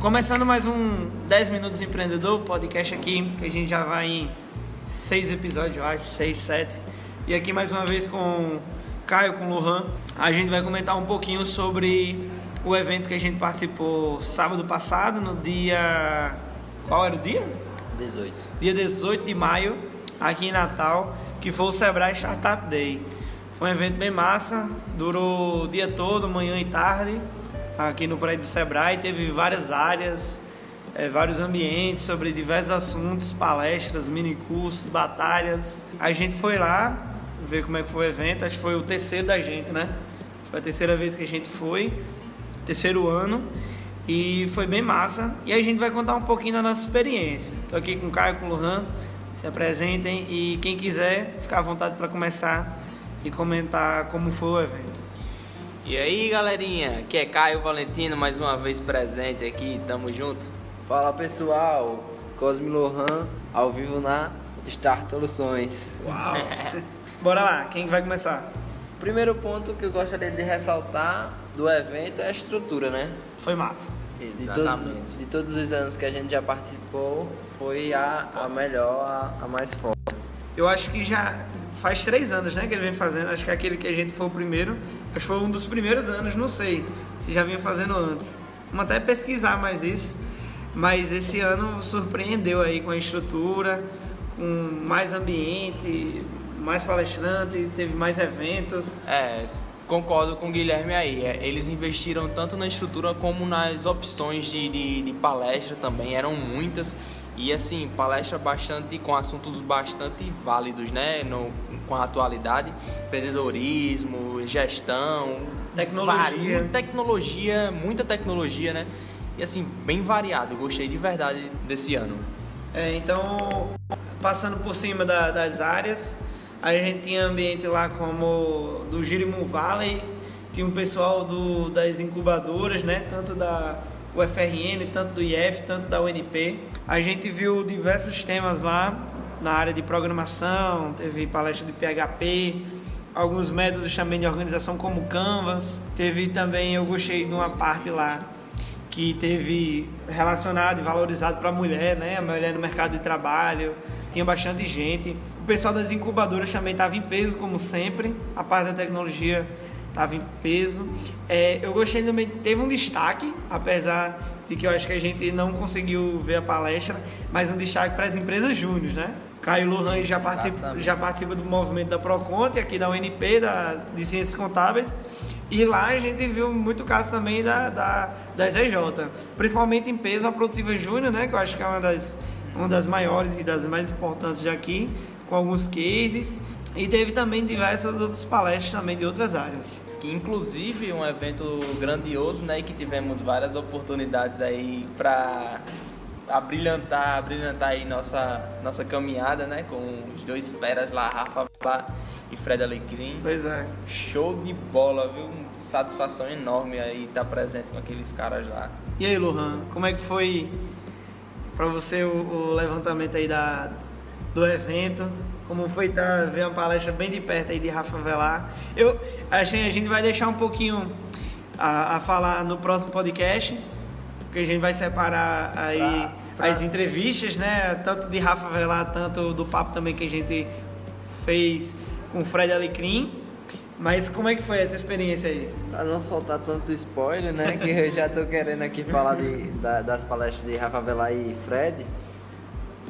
Começando mais um 10 Minutos Empreendedor, podcast aqui, que a gente já vai em seis episódios, eu acho, seis, sete. E aqui mais uma vez com Caio, com Lohan, a gente vai comentar um pouquinho sobre o evento que a gente participou sábado passado, no dia. Qual era o dia? 18. Dia 18 de maio, aqui em Natal, que foi o Sebrae Startup Day. Foi um evento bem massa, durou o dia todo, manhã e tarde, aqui no prédio do Sebrae. Teve várias áreas, é, vários ambientes sobre diversos assuntos, palestras, mini cursos, batalhas. A gente foi lá ver como é que foi o evento, acho que foi o terceiro da gente, né? Foi a terceira vez que a gente foi, terceiro ano. E foi bem massa. E a gente vai contar um pouquinho da nossa experiência. Estou aqui com o Caio, com o Lohan. Se apresentem e quem quiser, ficar à vontade para começar e comentar como foi o evento. E aí, galerinha, aqui é Caio Valentino, mais uma vez presente aqui, tamo junto. Fala pessoal, Cosme Lohan, ao vivo na Start Soluções. Uau! Bora lá, quem vai começar? Primeiro ponto que eu gostaria de ressaltar do evento é a estrutura, né? Foi massa. De todos, de todos os anos que a gente já participou, foi a, a melhor, a, a mais forte. Eu acho que já faz três anos, né, que ele vem fazendo. Acho que aquele que a gente foi o primeiro, acho que foi um dos primeiros anos, não sei se já vinha fazendo antes. Vamos até pesquisar mais isso. Mas esse ano surpreendeu aí com a estrutura, com mais ambiente, mais palestrantes, teve mais eventos. É, concordo com o Guilherme aí. É, eles investiram tanto na estrutura como nas opções de, de, de palestra também, eram muitas. E assim, palestra bastante com assuntos bastante válidos, né? No, com a atualidade, empreendedorismo, gestão, tecnologia, tecnologia, muita tecnologia, né? E assim, bem variado. Gostei de verdade desse ano. É, então, passando por cima da, das áreas, a gente tinha ambiente lá como do Girimum Valley, tinha o pessoal do, das incubadoras, né? Tanto da UFRN, tanto do IF, tanto da UNP. A gente viu diversos temas lá na área de programação, teve palestra de PHP, alguns métodos também de organização como Canvas. Teve também, eu gostei de uma parte lá que teve relacionado e valorizado para a mulher, né? A mulher no mercado de trabalho. Tinha bastante gente. O pessoal das incubadoras também estava em peso, como sempre. A parte da tecnologia estava em peso. É, eu gostei também, teve um destaque, apesar de que eu acho que a gente não conseguiu ver a palestra, mas um destaque para as empresas júnior, né? Caio Lohan já participa, já participa do movimento da Proconte, aqui da UNP, da, de Ciências Contábeis. E lá a gente viu muito caso também da, da, da EJ, principalmente em peso a Produtiva Júnior, né? Que eu acho que é uma das, uma das maiores e das mais importantes aqui, com alguns cases. E teve também diversas outras palestras também de outras áreas. Que inclusive um evento grandioso, né? Que tivemos várias oportunidades aí para abrilhantar, abrilhantar aí nossa, nossa caminhada, né? Com os dois feras lá, Rafa lá e Fred Alecrim. Pois é. Show de bola, viu? Satisfação enorme aí estar presente com aqueles caras lá. E aí, Lohan, como é que foi para você o, o, levantamento aí da, do evento? Como foi tá, ver uma palestra bem de perto aí de Rafa Velar? Eu achei a gente vai deixar um pouquinho a, a falar no próximo podcast, porque a gente vai separar aí pra, pra... as entrevistas, né? Tanto de Rafa Velar, tanto do papo também que a gente fez com o Fred Alecrim. Mas como é que foi essa experiência aí? Pra não soltar tanto spoiler, né? que eu já tô querendo aqui falar de, da, das palestras de Rafa Velar e Fred.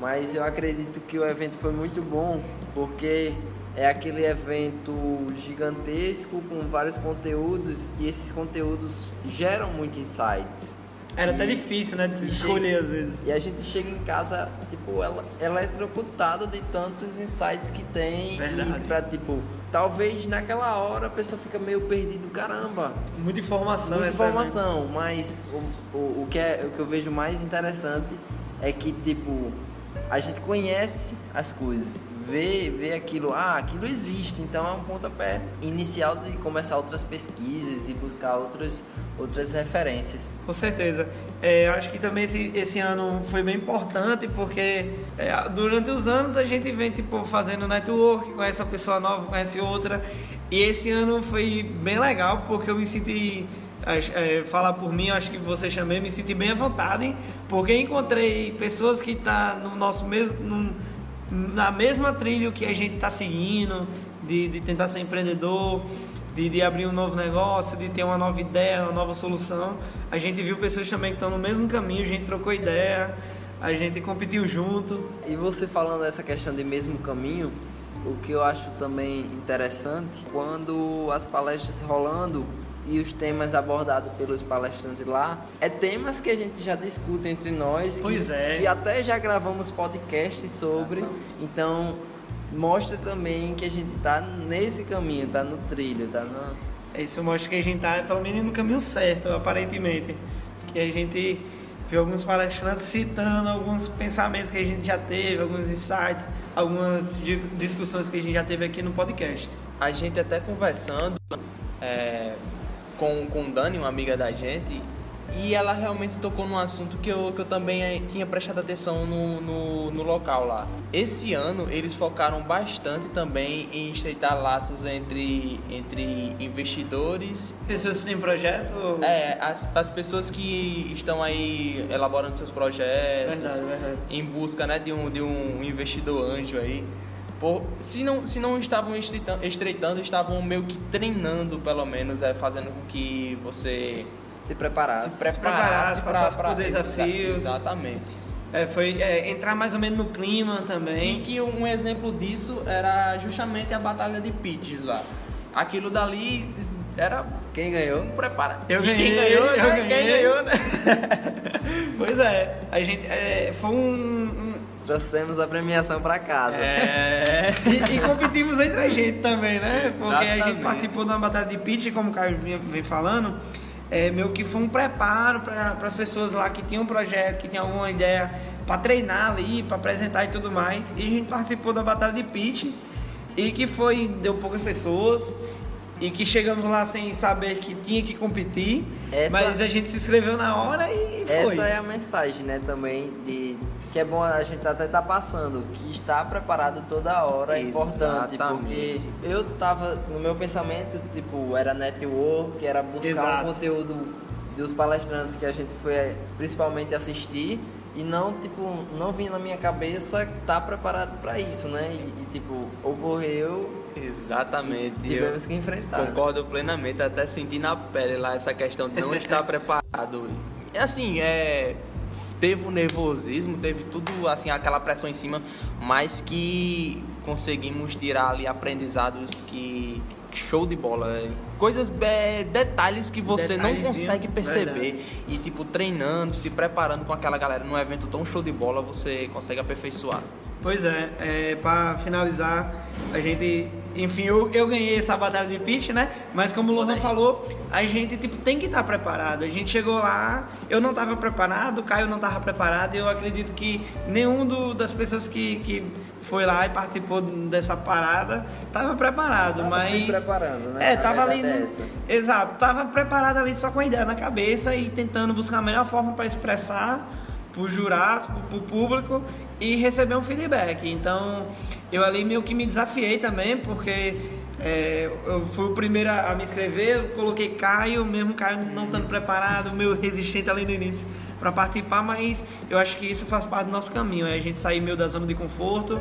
Mas eu acredito que o evento foi muito bom, porque é aquele evento gigantesco com vários conteúdos e esses conteúdos geram muito insights. Era e, até difícil, né, de se escolher chega, às vezes. E a gente chega em casa, tipo, ela, eletrocutado de tantos insights que tem. Verdade. E pra, tipo, talvez naquela hora a pessoa fica meio perdido, caramba. Muita informação, Muita informação, mas o, o, o, que é, o que eu vejo mais interessante é que, tipo, a gente conhece as coisas vê, vê aquilo, ah, aquilo existe, então é um pontapé inicial de começar outras pesquisas e buscar outras, outras referências. Com certeza. É, acho que também esse, esse ano foi bem importante porque é, durante os anos a gente vem tipo, fazendo network, conhece uma pessoa nova, conhece outra. E esse ano foi bem legal porque eu me senti é, falar por mim, acho que você também me senti bem à vontade, porque encontrei pessoas que tá no nosso mesmo, na mesma trilha que a gente está seguindo, de, de tentar ser empreendedor, de, de, abrir um novo negócio, de ter uma nova ideia, uma nova solução. A gente viu pessoas também que estão no mesmo caminho, a gente trocou ideia, a gente competiu junto. E você falando dessa questão de mesmo caminho, o que eu acho também interessante, quando as palestras rolando e os temas abordados pelos palestrantes lá, é temas que a gente já discute entre nós, pois que, é. que até já gravamos podcasts sobre. Exatamente. Então, mostra também que a gente está nesse caminho, está no trilho, está no... Isso mostra que a gente está pelo menos no caminho certo, aparentemente. Que a gente viu alguns palestrantes citando alguns pensamentos que a gente já teve, alguns insights, algumas discussões que a gente já teve aqui no podcast. A gente até conversando é, com, com Dani, uma amiga da gente, e ela realmente tocou num assunto que eu, que eu também eh, tinha prestado atenção no, no, no, local lá. Esse ano eles focaram bastante também em estreitar laços entre, entre investidores. Pessoas sem projeto? É, as, as pessoas que estão aí elaborando seus projetos. Verdade, verdade. Em busca né, de, um, de um investidor anjo aí. Por, se, não, se não estavam estreitando, estreitando, estavam meio que treinando, pelo menos, é, fazendo com que você se preparasse. Se preparasse, para por desafios. Exatamente. É, foi é, entrar mais ou menos no clima também. Que, que um exemplo disso era justamente a batalha de pitches lá. Aquilo dali era quem ganhou? Prepara. Eu ganhei. Quem ganhou, eu né? Ganhei. Quem ganhou, né? pois é, a gente é, foi um, um, trouxemos a premiação para casa. É. e, e, competimos entre a gente também, né? Porque a gente participou de uma batalha de pitch, como o Caio vem falando é, meio que foi um preparo para as pessoas lá que tinham um projeto, que tinham alguma ideia para treinar ali, para apresentar e tudo mais. E a gente participou da batalha de pitch e que foi deu poucas pessoas e que chegamos lá sem saber que tinha que competir, essa, mas a gente se inscreveu na hora e foi. Essa é a mensagem, né, também de que é bom a gente até tá passando, que está preparado toda hora é importante, porque eu tava no meu pensamento, tipo, era network, era buscar Exato. um conteúdo dos palestrantes que a gente foi principalmente assistir e não, tipo, não vinha na minha cabeça tá preparado para isso, né? E, e, tipo, ocorreu Exatamente. Tivemos que enfrentar. Concordo né? plenamente, até senti na pele lá essa questão de não estar preparado. Assim, é, teve o nervosismo, teve tudo assim, aquela pressão em cima, mas que conseguimos tirar ali aprendizados que show de bola. Coisas, é, detalhes que você não consegue perceber. Verdade. E tipo, treinando, se preparando com aquela galera num evento tão show de bola, você consegue aperfeiçoar. Pois é, é para finalizar, a gente, enfim, eu, eu ganhei essa batalha de pitch, né? Mas como o Lohan falou, a gente tipo tem que estar tá preparado. A gente chegou lá, eu não estava preparado, o Caio não estava preparado, e eu acredito que nenhum do, das pessoas que, que foi lá e participou dessa parada estava preparado, tava mas se preparando, né? É, tava ali, no... exato, tava preparado ali só com a ideia na cabeça e tentando buscar a melhor forma para expressar para o jurados, para o público e receber um feedback. Então, eu ali meio que me desafiei também, porque é, eu fui o primeiro a me inscrever, coloquei Caio, mesmo Caio não estando preparado, meu resistente ali no início para participar, mas eu acho que isso faz parte do nosso caminho, é a gente sair meio da zona de conforto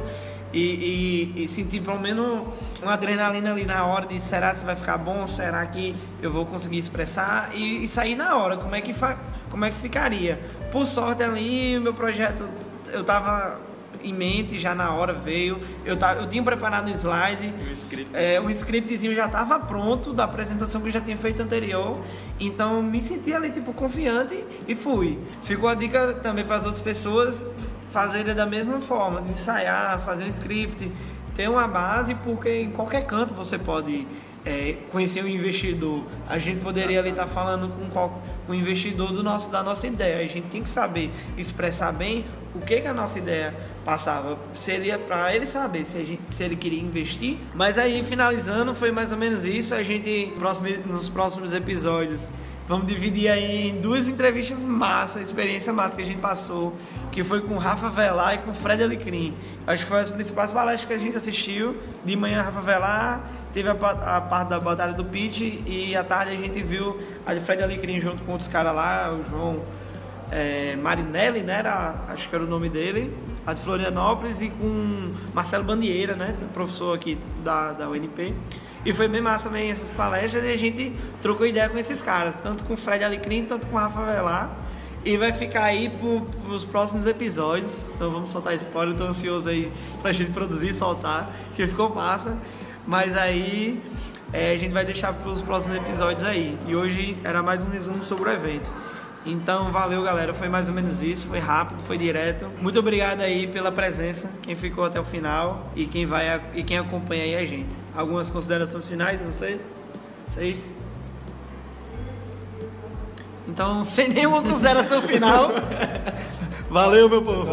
e, e, e, sentir pelo menos uma adrenalina ali na hora de será se vai ficar bom, será que eu vou conseguir expressar e, e sair na hora, como é que fa, como é que ficaria. Por sorte ali, meu projeto eu tava em mente já na hora veio. Eu, tava, eu tinha preparado o slide. O script. É, o scriptzinho já estava pronto da apresentação que eu já tinha feito anterior. Então me senti ali tipo confiante e fui. Ficou a dica também para as outras pessoas fazerem da mesma forma, ensaiar, fazer um script, ter uma base, porque em qualquer canto você pode é, conhecer o investidor. A gente poderia ali estar tá falando com, qual, com o investidor do nosso, da nossa ideia. A gente tem que saber expressar bem o que, que a nossa ideia passava. Seria para ele saber se, gente, se, ele queria investir. Mas aí, finalizando, foi mais ou menos isso. A gente, nos próximos episódios, Vamos dividir aí em duas entrevistas massa, experiência massa que a gente passou, que foi com Rafa Velar e com Fred Alecrim. Acho que foi as principais palestras que a gente assistiu. De manhã, Rafa Velar, teve a, a parte da batalha do pitch e à tarde a gente viu a de Fred Alecrim junto com outros caras lá, o João é, Marinelli, né? Era, acho que era o nome dele, a de Florianópolis e com Marcelo Bandieira, né? Professor aqui da, da UNP. E foi bem massa também essas palestras e a gente trocou ideia com esses caras, tanto com o Fred Alecrim, tanto com o Rafa Velar. E vai ficar aí para os próximos episódios. Então vamos soltar spoiler, estou ansioso aí a gente produzir e soltar, que ficou massa. Mas aí é, a gente vai deixar para os próximos episódios aí. E hoje era mais um resumo sobre o evento. Então, valeu, galera. Foi mais ou menos isso. Foi rápido, foi direto. Muito obrigado aí pela presença, quem ficou até o final e quem vai e quem acompanha aí a gente. Algumas considerações finais, você? Vocês? Então, sem nenhuma consideração final. Valeu, meu povo.